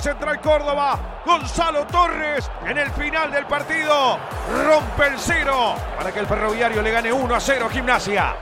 Central Córdoba, Gonzalo Torres en el final del partido rompe el cero para que el ferroviario le gane 1 a 0 a Gimnasia.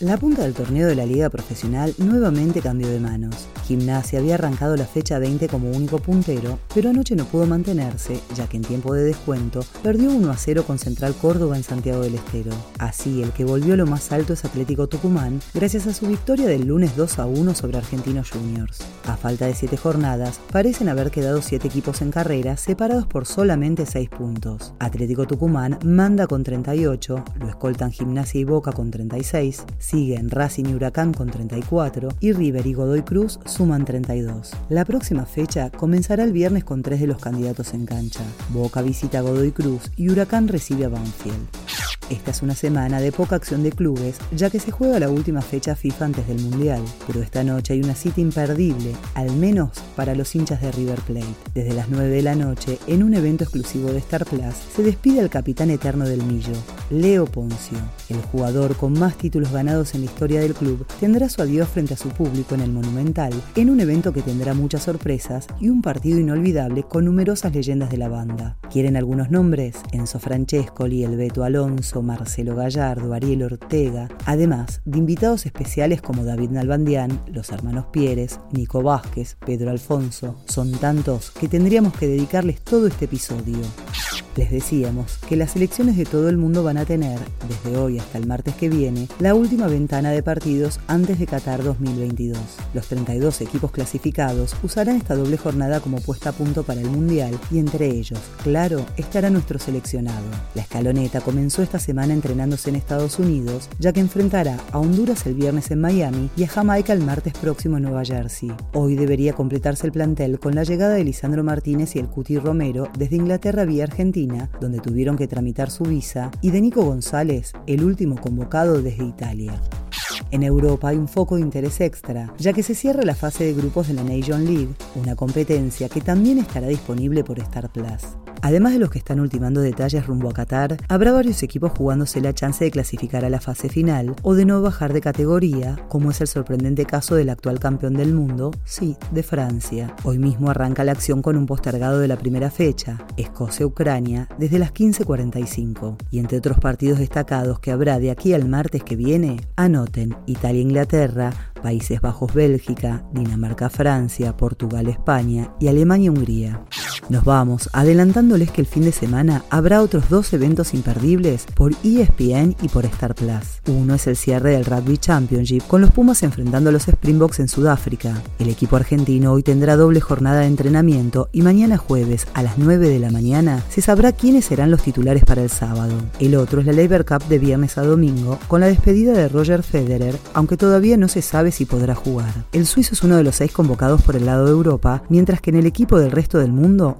La punta del torneo de la Liga Profesional nuevamente cambió de manos. Gimnasia había arrancado la fecha 20 como único puntero, pero anoche no pudo mantenerse, ya que en tiempo de descuento perdió 1 a 0 con Central Córdoba en Santiago del Estero. Así, el que volvió lo más alto es Atlético Tucumán, gracias a su victoria del lunes 2 a 1 sobre Argentinos Juniors. A falta de 7 jornadas, parecen haber quedado 7 equipos en carrera, separados por solamente 6 puntos. Atlético Tucumán manda con 38, lo escoltan Gimnasia y Boca con 36, Siguen Racing y Huracán con 34 y River y Godoy Cruz suman 32. La próxima fecha comenzará el viernes con tres de los candidatos en cancha. Boca visita a Godoy Cruz y Huracán recibe a Banfield. Esta es una semana de poca acción de clubes, ya que se juega la última fecha FIFA antes del Mundial, pero esta noche hay una cita imperdible, al menos para los hinchas de River Plate. Desde las 9 de la noche, en un evento exclusivo de Star Plus, se despide el capitán eterno del Millo, Leo Poncio. El jugador con más títulos ganados en la historia del club tendrá su adiós frente a su público en el Monumental, en un evento que tendrá muchas sorpresas y un partido inolvidable con numerosas leyendas de la banda. ¿Quieren algunos nombres? Enzo Francescoli, el Beto Alonso, Marcelo Gallardo, Ariel Ortega, además de invitados especiales como David Nalbandián, los hermanos Pieres, Nico Vázquez, Pedro Alfonso. Son tantos que tendríamos que dedicarles todo este episodio. Les decíamos que las elecciones de todo el mundo van a tener, desde hoy hasta el martes que viene, la última ventana de partidos antes de Qatar 2022. Los 32 equipos clasificados usarán esta doble jornada como puesta a punto para el Mundial y entre ellos, claro, estará nuestro seleccionado. La escaloneta comenzó esta semana entrenándose en Estados Unidos, ya que enfrentará a Honduras el viernes en Miami y a Jamaica el martes próximo en Nueva Jersey. Hoy debería completarse el plantel con la llegada de Lisandro Martínez y el Cuti Romero desde Inglaterra vía Argentina donde tuvieron que tramitar su visa, y de Nico González, el último convocado desde Italia. En Europa hay un foco de interés extra, ya que se cierra la fase de grupos de la Nation League, una competencia que también estará disponible por Star Plus. Además de los que están ultimando detalles rumbo a Qatar, habrá varios equipos jugándose la chance de clasificar a la fase final o de no bajar de categoría, como es el sorprendente caso del actual campeón del mundo, sí, de Francia. Hoy mismo arranca la acción con un postergado de la primera fecha, Escocia-Ucrania, desde las 15.45. Y entre otros partidos destacados que habrá de aquí al martes que viene, anoten Italia-Inglaterra, Países Bajos-Bélgica, Dinamarca-Francia, Portugal-España y Alemania-Hungría. Nos vamos adelantándoles que el fin de semana habrá otros dos eventos imperdibles por ESPN y por Star Plus. Uno es el cierre del Rugby Championship con los Pumas enfrentando a los Springboks en Sudáfrica. El equipo argentino hoy tendrá doble jornada de entrenamiento y mañana jueves a las 9 de la mañana se sabrá quiénes serán los titulares para el sábado. El otro es la Labor Cup de viernes a domingo con la despedida de Roger Federer, aunque todavía no se sabe si podrá jugar. El suizo es uno de los seis convocados por el lado de Europa, mientras que en el equipo del resto del mundo